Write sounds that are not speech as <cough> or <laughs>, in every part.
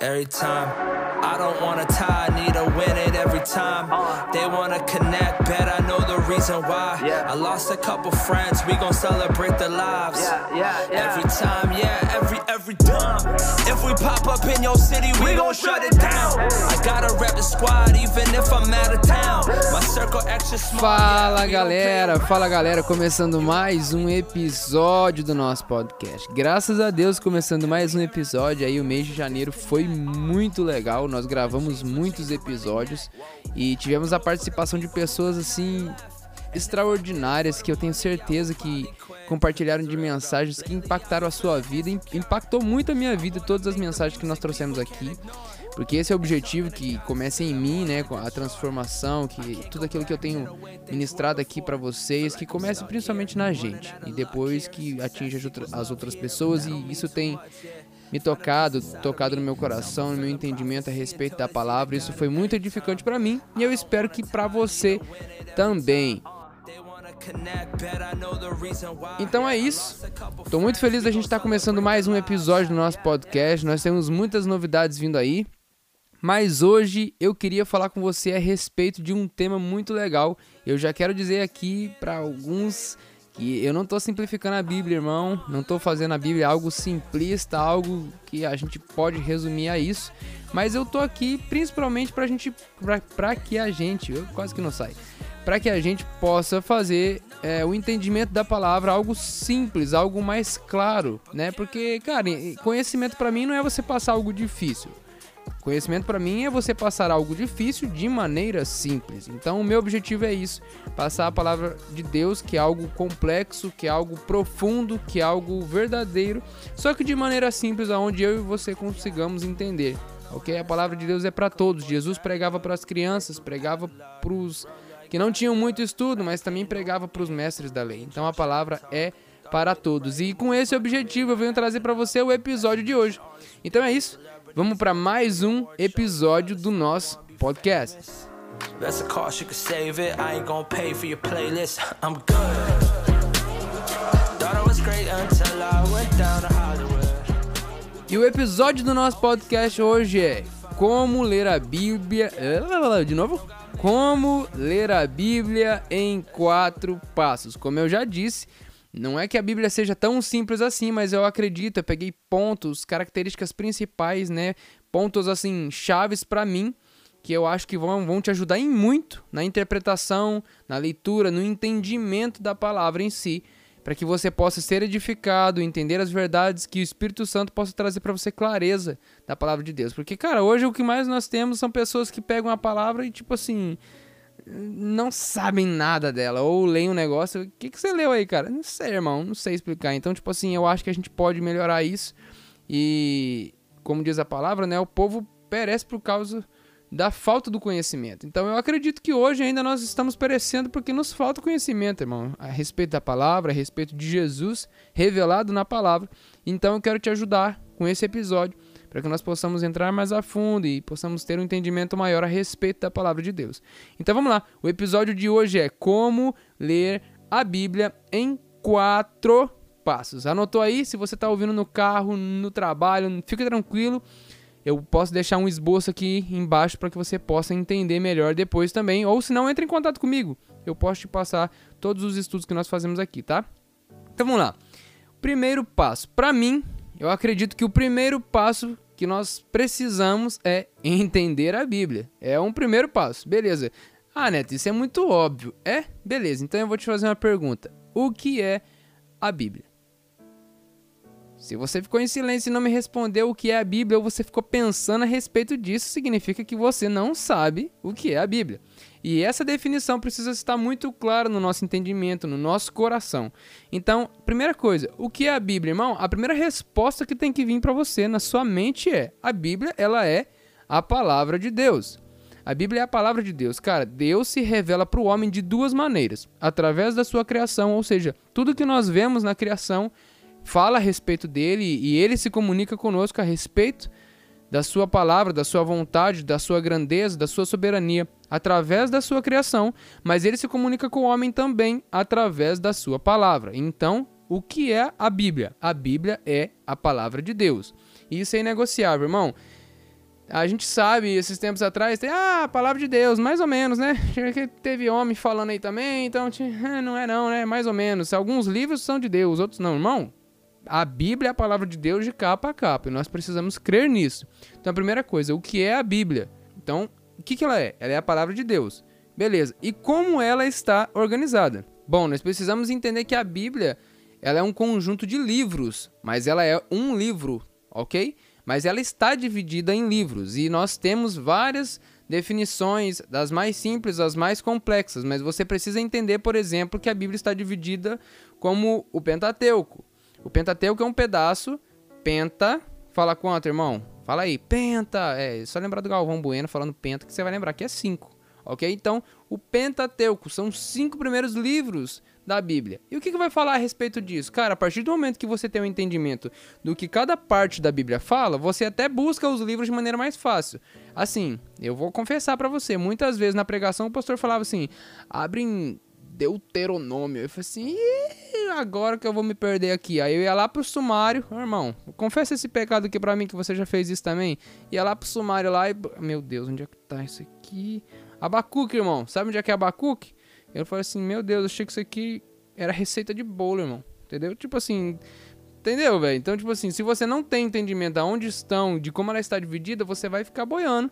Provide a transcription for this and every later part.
every time. I don't wanna tie, need to win it every time. They wanna connect, bet I know the reason why. I lost a couple friends, we gon' celebrate their lives. Every time, yeah, every every time. If we pop up in your city, we gon' shut it down. I gotta rep the squad, even if I'm out of town. My circle extra small. Fala yeah, we galera, fala galera, começando mais um episódio do nosso podcast. Graças a Deus, começando mais um episódio. Aí o mês de janeiro foi muito legal. Nós gravamos muitos episódios e tivemos a participação de pessoas assim extraordinárias que eu tenho certeza que compartilharam de mensagens que impactaram a sua vida, im- impactou muito a minha vida todas as mensagens que nós trouxemos aqui. Porque esse é o objetivo que comece em mim, né, com a transformação, que tudo aquilo que eu tenho ministrado aqui pra vocês, que comece principalmente na gente e depois que atinja as outras pessoas e isso tem me tocado, tocado no meu coração, no meu entendimento a respeito da palavra. Isso foi muito edificante pra mim e eu espero que pra você também. Então é isso. Tô muito feliz da gente estar começando mais um episódio do nosso podcast. Nós temos muitas novidades vindo aí. Mas hoje eu queria falar com você a respeito de um tema muito legal. Eu já quero dizer aqui para alguns eu não tô simplificando a Bíblia, irmão. Não tô fazendo a Bíblia algo simplista, algo que a gente pode resumir a isso. Mas eu tô aqui principalmente pra gente, pra que a gente, eu quase que não sai, para que a gente possa fazer é, o entendimento da palavra algo simples, algo mais claro, né? Porque, cara, conhecimento pra mim não é você passar algo difícil. Conhecimento pra mim é você passar algo difícil de maneira simples. Então, o meu objetivo é isso: passar a palavra de Deus, que é algo complexo, que é algo profundo, que é algo verdadeiro, só que de maneira simples, aonde eu e você consigamos entender. Ok? A palavra de Deus é para todos. Jesus pregava para as crianças, pregava para os que não tinham muito estudo, mas também pregava para os mestres da lei. Então, a palavra é para todos. E com esse objetivo, eu venho trazer para você o episódio de hoje. Então é isso. Vamos para mais um episódio do nosso podcast. That's a cost, you can save it. I ain't gonna pay for your playlist. I'm good. Thought I was great until I went down to Hollywood. E o episódio do nosso podcast hoje é Como ler a Bíblia. De novo? Como ler a Bíblia em quatro passos. Como eu já disse, não é que a Bíblia seja tão simples assim, mas eu acredito, eu peguei pontos, características principais, né? Pontos assim, chaves pra mim, que eu acho que vão, vão te ajudar em muito na interpretação, na leitura, no entendimento da palavra em si, para que você possa ser edificado, entender as verdades que o Espírito Santo possa trazer para você clareza da palavra de Deus. Porque, cara, hoje o que mais nós temos são pessoas que pegam a palavra e, tipo assim, não sabem nada dela, ou leem um negócio. O que, que você leu aí, cara? Não sei, irmão, não sei explicar. Então, tipo assim, eu acho que a gente pode melhorar isso. E, como diz a palavra, né? O povo perece por causa da falta do conhecimento. Então, eu acredito que hoje ainda nós estamos perecendo porque nos falta conhecimento, irmão, a respeito da palavra, a respeito de Jesus revelado na palavra. Então, eu quero te ajudar com esse episódio para que nós possamos entrar mais a fundo e possamos ter um entendimento maior a respeito da palavra de Deus. Então vamos lá, o episódio de hoje é como ler a Bíblia em quatro passos. Anotou aí? Se você está ouvindo no carro, no trabalho, fique tranquilo. Eu posso deixar um esboço aqui embaixo para que você possa entender melhor depois também. Ou se não, entre em contato comigo. Eu posso te passar todos os estudos que nós fazemos aqui, tá? Então vamos lá. Primeiro passo. Para mim, eu acredito que o primeiro passo que nós precisamos é entender a Bíblia. É um primeiro passo. Beleza. Ah, Neto, isso é muito óbvio. É? Beleza. Então eu vou te fazer uma pergunta. O que é a Bíblia? Se você ficou em silêncio e não me respondeu o que é a Bíblia ou você ficou pensando a respeito disso, significa que você não sabe o que é a Bíblia. E essa definição precisa estar muito clara no nosso entendimento, no nosso coração. Então, primeira coisa, o que é a Bíblia, irmão? A primeira resposta que tem que vir para você na sua mente é: a Bíblia, ela é a palavra de Deus. A Bíblia é a palavra de Deus. Cara, Deus se revela para o homem de duas maneiras: através da sua criação, ou seja, tudo que nós vemos na criação fala a respeito dele e ele se comunica conosco a respeito da sua palavra, da sua vontade, da sua grandeza, da sua soberania, através da sua criação, mas ele se comunica com o homem também através da sua palavra. Então, o que é a Bíblia? A Bíblia é a palavra de Deus. E isso é inegociável, irmão. A gente sabe, esses tempos atrás, tem ah, a palavra de Deus, mais ou menos, né? <laughs> Teve homem falando aí também, então não é não, né? Mais ou menos. Alguns livros são de Deus, outros não. Irmão, a Bíblia é a palavra de Deus de capa a capa, e nós precisamos crer nisso. Então, a primeira coisa, o que é a Bíblia? Então, o que, que ela é? Ela é a palavra de Deus. Beleza. E como ela está organizada? Bom, nós precisamos entender que a Bíblia ela é um conjunto de livros, mas ela é um livro, ok? Mas ela está dividida em livros e nós temos várias definições, das mais simples às mais complexas, mas você precisa entender, por exemplo, que a Bíblia está dividida como o Pentateuco. O Pentateuco é um pedaço, penta, fala quanto, irmão? Fala aí, penta, é só lembrar do Galvão Bueno falando penta que você vai lembrar que é cinco, ok? Então, o Pentateuco são os cinco primeiros livros da Bíblia. E o que, que vai falar a respeito disso? Cara, a partir do momento que você tem um entendimento do que cada parte da Bíblia fala, você até busca os livros de maneira mais fácil. Assim, eu vou confessar para você, muitas vezes na pregação o pastor falava assim: abre em Deuteronômio. Eu falei assim, agora que eu vou me perder aqui. Aí eu ia lá pro sumário, oh, irmão, confessa esse pecado aqui pra mim que você já fez isso também. Ia lá pro sumário lá e. Meu Deus, onde é que tá isso aqui? Abacuque, irmão. Sabe onde é que é Abacuque? Eu falei assim, meu Deus, achei que isso aqui era receita de bolo, irmão. Entendeu? Tipo assim. Entendeu, velho? Então, tipo assim, se você não tem entendimento de onde estão, de como ela está dividida, você vai ficar boiando.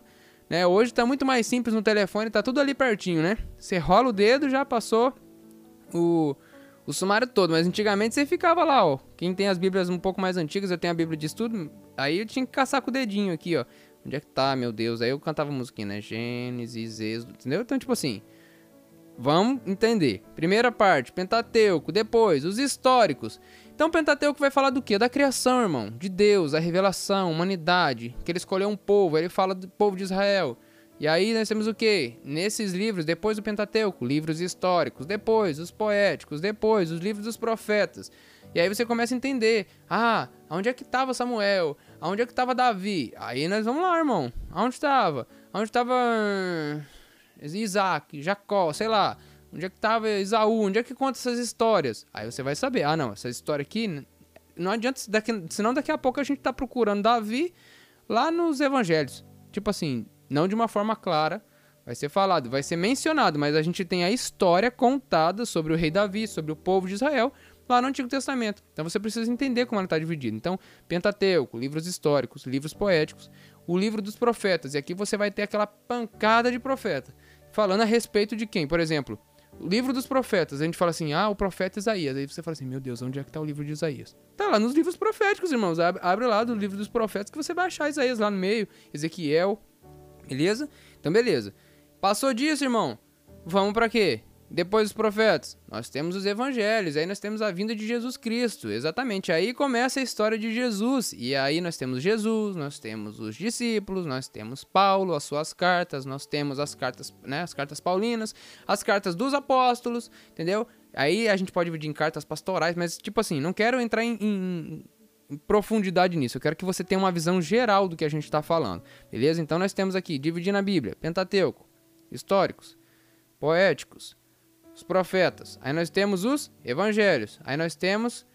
Né? Hoje tá muito mais simples no telefone, tá tudo ali pertinho, né? Você rola o dedo, já passou o, o sumário todo. Mas antigamente você ficava lá, ó. Quem tem as bíblias um pouco mais antigas, eu tenho a bíblia de estudo, aí eu tinha que caçar com o dedinho aqui, ó. Onde é que tá, meu Deus? Aí eu cantava musiquinha, né? Gênesis, Êxodo, entendeu? Então, tipo assim, Vamos entender. Primeira parte, Pentateuco. Depois, os históricos. Então, Pentateuco vai falar do quê? Da criação, irmão. De Deus, a revelação, humanidade. Que ele escolheu um povo. Ele fala do povo de Israel. E aí nós temos o quê? Nesses livros, depois do Pentateuco, livros históricos. Depois, os poéticos. Depois, os livros dos profetas. E aí você começa a entender. Ah, onde é que estava Samuel? Aonde é que estava Davi? Aí nós vamos lá, irmão. Aonde estava? Aonde estava Isaac, Jacó, sei lá. Onde é que tava Isaú? Onde é que conta essas histórias? Aí você vai saber. Ah, não, essa história aqui. Não adianta, daqui, senão daqui a pouco a gente tá procurando Davi lá nos evangelhos. Tipo assim, não de uma forma clara, vai ser falado, vai ser mencionado, mas a gente tem a história contada sobre o rei Davi, sobre o povo de Israel, lá no Antigo Testamento. Então você precisa entender como ela está dividida. Então, Pentateuco, livros históricos, livros poéticos, o livro dos profetas. E aqui você vai ter aquela pancada de profeta falando a respeito de quem? Por exemplo, o livro dos profetas. A gente fala assim, ah, o profeta Isaías. Aí você fala assim, meu Deus, onde é que tá o livro de Isaías? Tá lá nos livros proféticos, irmãos. Abre lá do livro dos profetas que você vai achar Isaías lá no meio, Ezequiel, beleza? Então, beleza. Passou disso, irmão. Vamos para quê? Depois dos profetas, nós temos os evangelhos, aí nós temos a vinda de Jesus Cristo, exatamente. Aí começa a história de Jesus, e aí nós temos Jesus, nós temos os discípulos, nós temos Paulo, as suas cartas, nós temos as cartas, né, as cartas paulinas, as cartas dos apóstolos, entendeu? Aí a gente pode dividir em cartas pastorais, mas tipo assim, não quero entrar em, em, profundidade nisso, eu quero que você tenha uma visão geral do que a gente está falando, beleza? Então nós temos aqui, dividindo a Bíblia, Pentateuco, históricos, poéticos, os profetas. Aí nós temos os evangelhos. Aí nós temos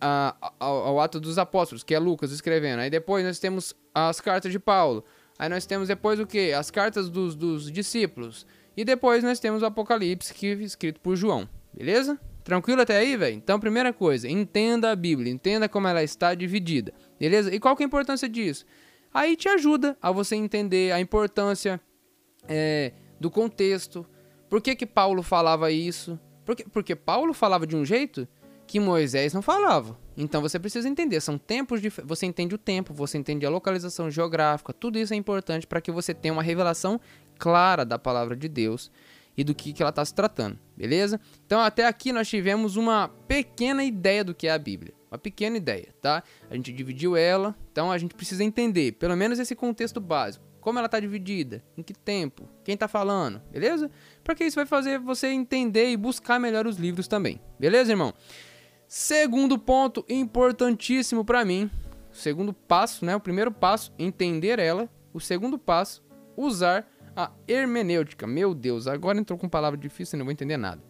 a, a, o ato dos apóstolos, que é Lucas escrevendo. Aí depois nós temos as cartas de Paulo. Aí nós temos depois o que? As cartas dos, dos discípulos. E depois nós temos o Apocalipse, que é escrito por João. Beleza? Tranquilo até aí, velho? Então, primeira coisa, entenda a Bíblia, entenda como ela está dividida. Beleza? E qual que é a importância disso? Aí te ajuda a você entender a importância é, do contexto, por que, que Paulo falava isso? Porque, porque Paulo falava de um jeito que Moisés não falava. Então você precisa entender, são tempos de você entende o tempo, você entende a localização geográfica, tudo isso é importante para que você tenha uma revelação clara da palavra de Deus e do que, que ela está se tratando, beleza? Então até aqui nós tivemos uma pequena ideia do que é a Bíblia, uma pequena ideia, tá? A gente dividiu ela, então a gente precisa entender, pelo menos esse contexto básico. Como ela está dividida? Em que tempo? Quem está falando? Beleza? Porque isso vai fazer você entender e buscar melhor os livros também. Beleza, irmão? Segundo ponto importantíssimo para mim, segundo passo, né? O primeiro passo, entender ela. O segundo passo, usar a hermenêutica. Meu Deus, agora entrou com palavra difícil e não vou entender nada.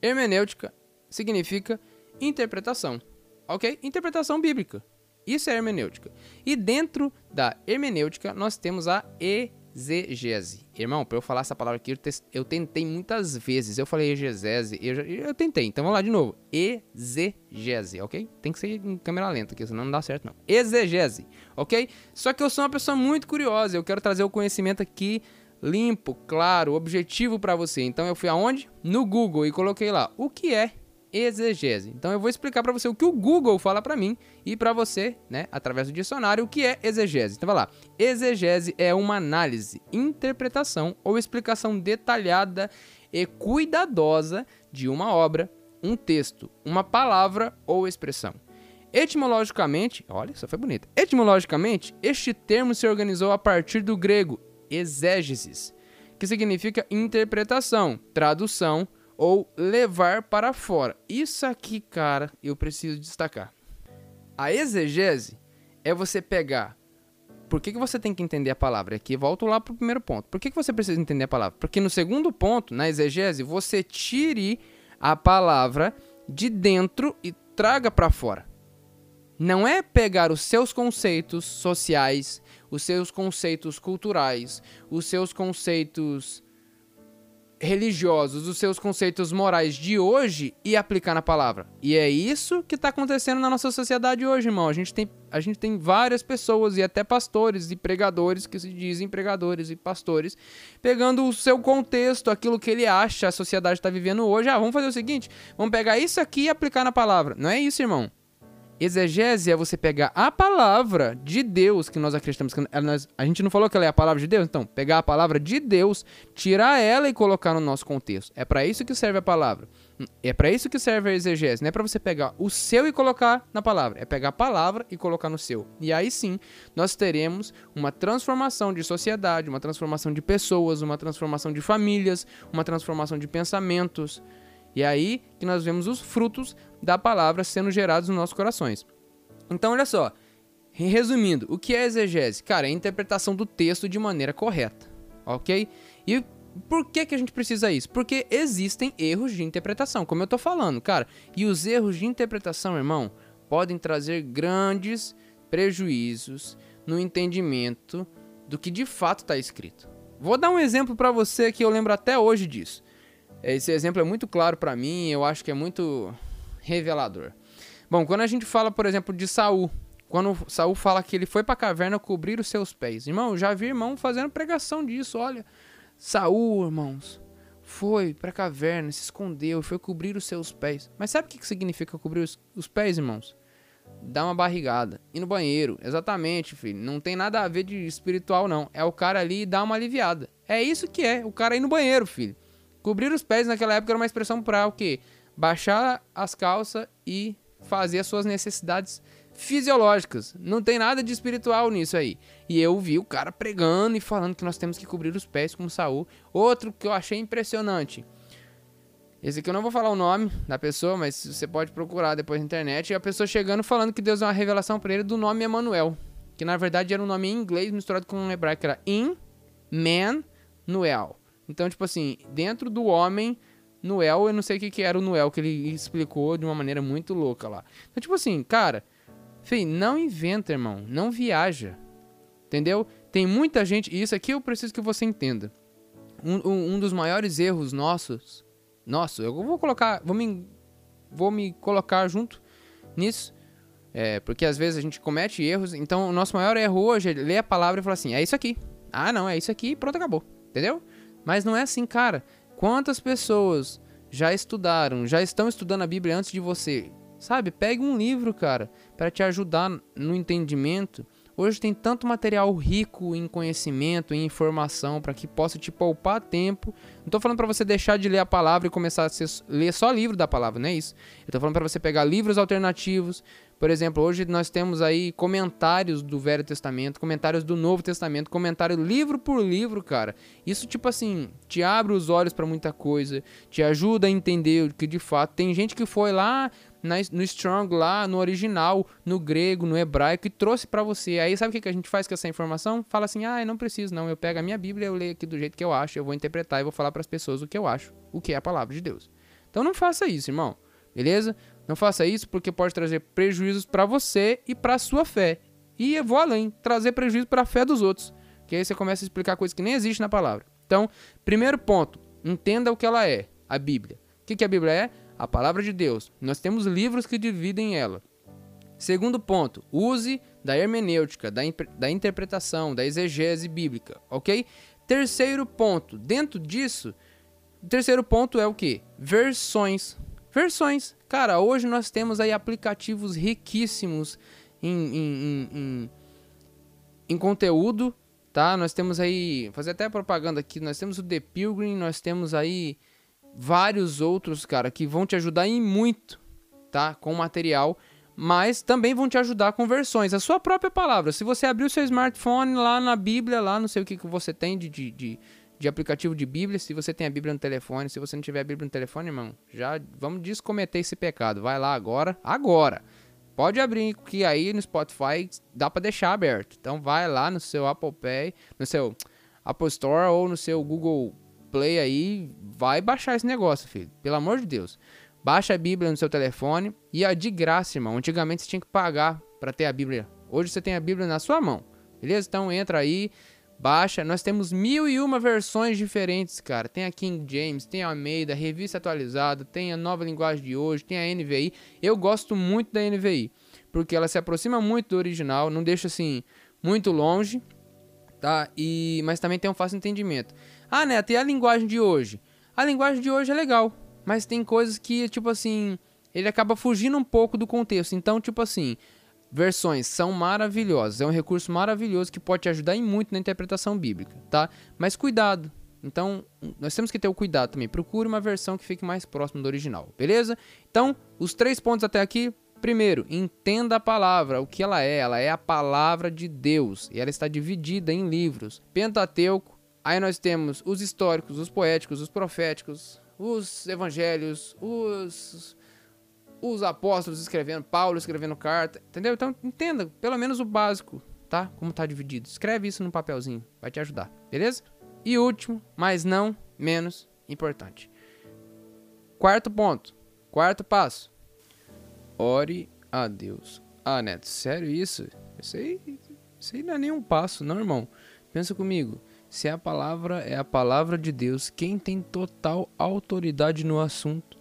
Hermenêutica significa interpretação, ok? Interpretação bíblica. Isso é hermenêutica. E dentro da hermenêutica, nós temos a exegese. Irmão, para eu falar essa palavra aqui, eu, tentei muitas vezes. Eu falei exegese, eu, eu tentei. Então vamos lá de novo. Exegese, ok? Tem que ser em câmera lenta aqui, senão não dá certo não. Exegese, ok? Só que eu sou uma pessoa muito curiosa, eu quero trazer o conhecimento aqui limpo, claro, objetivo para você. Então eu fui aonde? No Google e coloquei lá o que é exegese. Então eu vou explicar para você o que o Google fala para mim e para você, né, através do dicionário, o que é exegese. Então vai lá. Exegese é uma análise, interpretação ou explicação detalhada e cuidadosa de uma obra, um texto, uma palavra ou expressão. Etimologicamente, olha, isso foi bonito. Etimologicamente, este termo se organizou a partir do grego exégesis, que significa interpretação, tradução ou levar para fora. Isso aqui, cara, eu preciso destacar. A exegese é você pegar. Por que, que você tem que entender a palavra? Aqui volto lá para o primeiro ponto. Por que, que você precisa entender a palavra? Porque no segundo ponto, na exegese, você tire a palavra de dentro e traga para fora. Não é pegar os seus conceitos sociais, os seus conceitos culturais, os seus conceitos religiosos, os seus conceitos morais de hoje e aplicar na palavra. E é isso que está acontecendo na nossa sociedade hoje, irmão. A gente, tem, a gente tem várias pessoas e até pastores e pregadores que se dizem pregadores e pastores, pegando o seu contexto, aquilo que ele acha a sociedade está vivendo hoje. Ah, vamos fazer o seguinte: vamos pegar isso aqui e aplicar na palavra. Não é isso, irmão. Exegese é você pegar a palavra de Deus que nós acreditamos que nós, a gente não falou que ela é a palavra de Deus, então pegar a palavra de Deus, tirar ela e colocar no nosso contexto. É para isso que serve a palavra. É para isso que serve a exegese, não é para você pegar o seu e colocar na palavra, é pegar a palavra e colocar no seu. E aí sim, nós teremos uma transformação de sociedade, uma transformação de pessoas, uma transformação de famílias, uma transformação de pensamentos. E aí que nós vemos os frutos da palavra sendo gerados nos nossos corações. Então, olha só. Resumindo, o que é exegese? Cara, é a interpretação do texto de maneira correta, ok? E por que, que a gente precisa isso? Porque existem erros de interpretação, como eu tô falando, cara. E os erros de interpretação, irmão, podem trazer grandes prejuízos no entendimento do que de fato está escrito. Vou dar um exemplo para você que eu lembro até hoje disso. Esse exemplo é muito claro para mim, eu acho que é muito revelador. Bom, quando a gente fala, por exemplo, de Saul, quando Saul fala que ele foi para a caverna cobrir os seus pés. Irmão, já vi irmão fazendo pregação disso, olha. Saul, irmãos, foi para a caverna, se escondeu, foi cobrir os seus pés. Mas sabe o que significa cobrir os, os pés, irmãos? Dar uma barrigada. Ir no banheiro. Exatamente, filho. Não tem nada a ver de espiritual, não. É o cara ali dar uma aliviada. É isso que é. O cara ir no banheiro, filho. Cobrir os pés naquela época era uma expressão para o quê? Baixar as calças e fazer as suas necessidades fisiológicas. Não tem nada de espiritual nisso aí. E eu vi o cara pregando e falando que nós temos que cobrir os pés como Saul. Outro que eu achei impressionante. Esse aqui eu não vou falar o nome da pessoa, mas você pode procurar depois na internet. E a pessoa chegando falando que Deus deu uma revelação para ele do nome Emanuel. Que na verdade era um nome em inglês misturado com um hebraico, que era In Man Noel. Então, tipo assim, dentro do homem, Noel, eu não sei o que, que era o Noel, que ele explicou de uma maneira muito louca lá. Então, tipo assim, cara, fei, não inventa, irmão, não viaja. Entendeu? Tem muita gente, e isso aqui eu preciso que você entenda. Um, um, um dos maiores erros nossos, nosso, eu vou colocar, vou me, vou me colocar junto nisso, é, porque às vezes a gente comete erros, então o nosso maior erro hoje é ler a palavra e falar assim, é isso aqui. Ah, não, é isso aqui pronto, acabou. Entendeu? Mas não é assim, cara. Quantas pessoas já estudaram, já estão estudando a Bíblia antes de você? Sabe? Pegue um livro, cara, para te ajudar no entendimento. Hoje tem tanto material rico em conhecimento, em informação, para que possa te poupar tempo. Não tô falando para você deixar de ler a palavra e começar a ser, ler só livro da palavra, não é isso. Eu falando para você pegar livros alternativos, por exemplo, hoje nós temos aí comentários do Velho Testamento, comentários do Novo Testamento, comentário livro por livro, cara. Isso, tipo assim, te abre os olhos para muita coisa, te ajuda a entender que de fato tem gente que foi lá no Strong, lá no original, no grego, no hebraico e trouxe para você. Aí sabe o que a gente faz com essa informação? Fala assim: ah, eu não preciso, não. Eu pego a minha Bíblia, eu leio aqui do jeito que eu acho, eu vou interpretar e vou falar para as pessoas o que eu acho, o que é a palavra de Deus. Então não faça isso, irmão. Beleza? Não faça isso porque pode trazer prejuízos para você e para sua fé. E eu vou além, trazer prejuízo para a fé dos outros. Que aí você começa a explicar coisas que nem existem na palavra. Então, primeiro ponto, entenda o que ela é, a Bíblia. O que, que a Bíblia é? A palavra de Deus. Nós temos livros que dividem ela. Segundo ponto, use da hermenêutica, da, da interpretação, da exegese bíblica, ok? Terceiro ponto, dentro disso, terceiro ponto é o que? Versões. Versões. Cara, hoje nós temos aí aplicativos riquíssimos em, em, em, em, em conteúdo, tá? Nós temos aí, fazer até propaganda aqui, nós temos o The Pilgrim, nós temos aí vários outros, cara, que vão te ajudar em muito, tá? Com material mas também vão te ajudar com versões, a sua própria palavra. Se você abrir o seu smartphone lá na Bíblia, lá não sei o que, que você tem de, de, de, de aplicativo de Bíblia, se você tem a Bíblia no telefone, se você não tiver a Bíblia no telefone, irmão, já vamos descometer esse pecado. Vai lá agora, agora. Pode abrir que aí no Spotify dá para deixar aberto. Então vai lá no seu Apple Pay, no seu Apple Store ou no seu Google Play aí, vai baixar esse negócio, filho. Pelo amor de Deus. Baixa a Bíblia no seu telefone e é de graça, irmão. Antigamente você tinha que pagar para ter a Bíblia. Hoje você tem a Bíblia na sua mão. Beleza? Então entra aí, baixa. Nós temos mil e uma versões diferentes, cara. Tem a King James, tem a Almeida, a revista atualizada, tem a nova linguagem de hoje, tem a NVI. Eu gosto muito da NVI, porque ela se aproxima muito do original, não deixa assim muito longe, tá? E mas também tem um fácil entendimento. Ah, Neto, e a linguagem de hoje? A linguagem de hoje é legal mas tem coisas que, tipo assim, ele acaba fugindo um pouco do contexto. Então, tipo assim, versões são maravilhosas, é um recurso maravilhoso que pode te ajudar em muito na interpretação bíblica, tá? Mas cuidado. Então, nós temos que ter o cuidado também. Procure uma versão que fique mais próxima do original, beleza? Então, os três pontos até aqui. Primeiro, entenda a palavra, o que ela é. Ela é a palavra de Deus e ela está dividida em livros. Pentateuco. Aí nós temos os históricos, os poéticos, os proféticos, os evangelhos, os os apóstolos escrevendo, Paulo escrevendo carta, entendeu? Então entenda pelo menos o básico, tá? Como tá dividido. Escreve isso no papelzinho, vai te ajudar, beleza? E último, mas não menos importante. Quarto ponto, quarto passo. Ore a Deus. Ah, Neto, sério isso? Isso aí, isso aí não é nenhum passo, não, irmão. Pensa comigo. Se a palavra é a palavra de Deus, quem tem total autoridade no assunto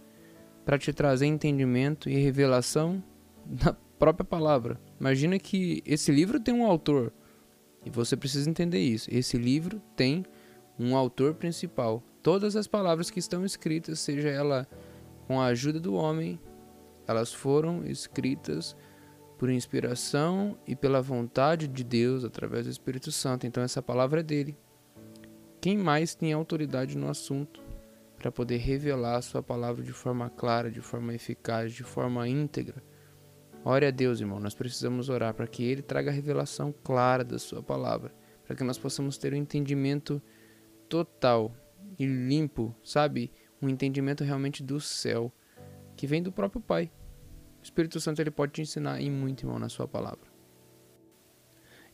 para te trazer entendimento e revelação da própria palavra? Imagina que esse livro tem um autor e você precisa entender isso. Esse livro tem um autor principal. Todas as palavras que estão escritas, seja ela com a ajuda do homem, elas foram escritas por inspiração e pela vontade de Deus através do Espírito Santo. Então essa palavra é dele. Quem mais tem autoridade no assunto para poder revelar a sua palavra de forma clara, de forma eficaz, de forma íntegra? Ore a Deus, irmão. Nós precisamos orar para que Ele traga a revelação clara da Sua palavra, para que nós possamos ter um entendimento total e limpo, sabe? Um entendimento realmente do céu, que vem do próprio Pai. O Espírito Santo ele pode te ensinar em muito, irmão, na Sua palavra.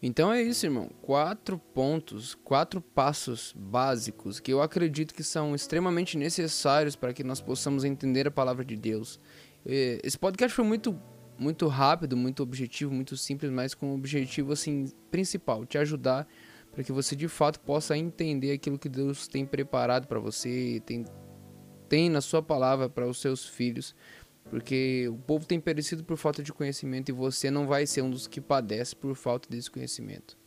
Então é isso, irmão. Quatro pontos, quatro passos básicos que eu acredito que são extremamente necessários para que nós possamos entender a palavra de Deus. Esse podcast foi muito, muito rápido, muito objetivo, muito simples, mas com o objetivo assim principal, te ajudar para que você de fato possa entender aquilo que Deus tem preparado para você, tem, tem na sua palavra para os seus filhos porque o povo tem perecido por falta de conhecimento e você não vai ser um dos que padece por falta desse conhecimento.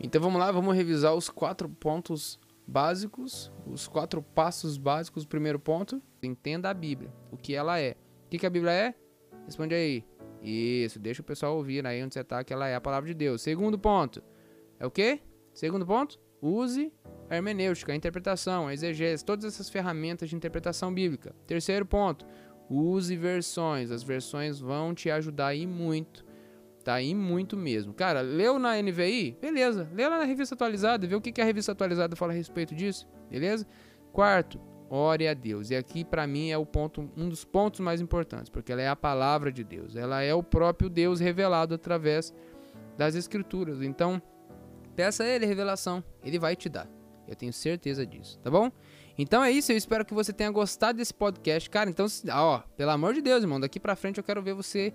Então vamos lá, vamos revisar os quatro pontos básicos, os quatro passos básicos. Primeiro ponto, entenda a Bíblia, o que ela é. O que, que a Bíblia é? Responde aí. Isso, deixa o pessoal ouvir aí onde você está, que ela é a palavra de Deus. Segundo ponto, é o quê? Segundo ponto, use a hermenêutica, a interpretação, a exegese, todas essas ferramentas de interpretação bíblica. Terceiro ponto, Use versões, as versões vão te ajudar aí muito, tá? aí muito mesmo. Cara, leu na NVI? Beleza. Lê lá na revista atualizada, vê o que, que a revista atualizada fala a respeito disso, beleza? Quarto, ore a Deus. E aqui para mim é o ponto, um dos pontos mais importantes, porque ela é a palavra de Deus. Ela é o próprio Deus revelado através das escrituras. Então, peça a ele revelação, ele vai te dar. Eu tenho certeza disso, tá bom? Então é isso, eu espero que você tenha gostado desse podcast. Cara, então, ó, pelo amor de Deus, irmão, daqui pra frente eu quero ver você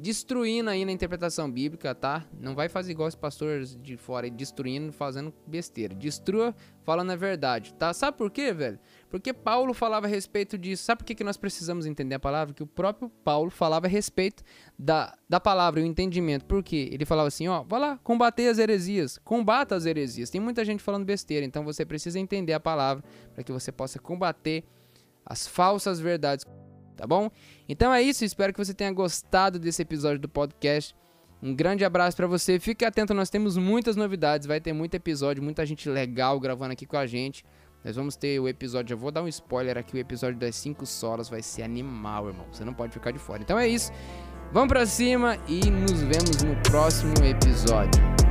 destruindo aí na interpretação bíblica, tá? Não vai fazer igual os pastores de fora aí, destruindo, fazendo besteira. Destrua falando a verdade, tá? Sabe por quê, velho? Porque Paulo falava a respeito disso. Sabe por que, que nós precisamos entender a palavra? Que o próprio Paulo falava a respeito da, da palavra e o entendimento. Por quê? Ele falava assim, ó, vai lá, combater as heresias. Combata as heresias. Tem muita gente falando besteira, então você precisa entender a palavra para que você possa combater as falsas verdades tá bom? Então é isso, espero que você tenha gostado desse episódio do podcast. Um grande abraço para você. Fique atento, nós temos muitas novidades, vai ter muito episódio, muita gente legal gravando aqui com a gente. Nós vamos ter o episódio, eu vou dar um spoiler aqui, o episódio das 5 solas vai ser animal, irmão. Você não pode ficar de fora. Então é isso. Vamos para cima e nos vemos no próximo episódio.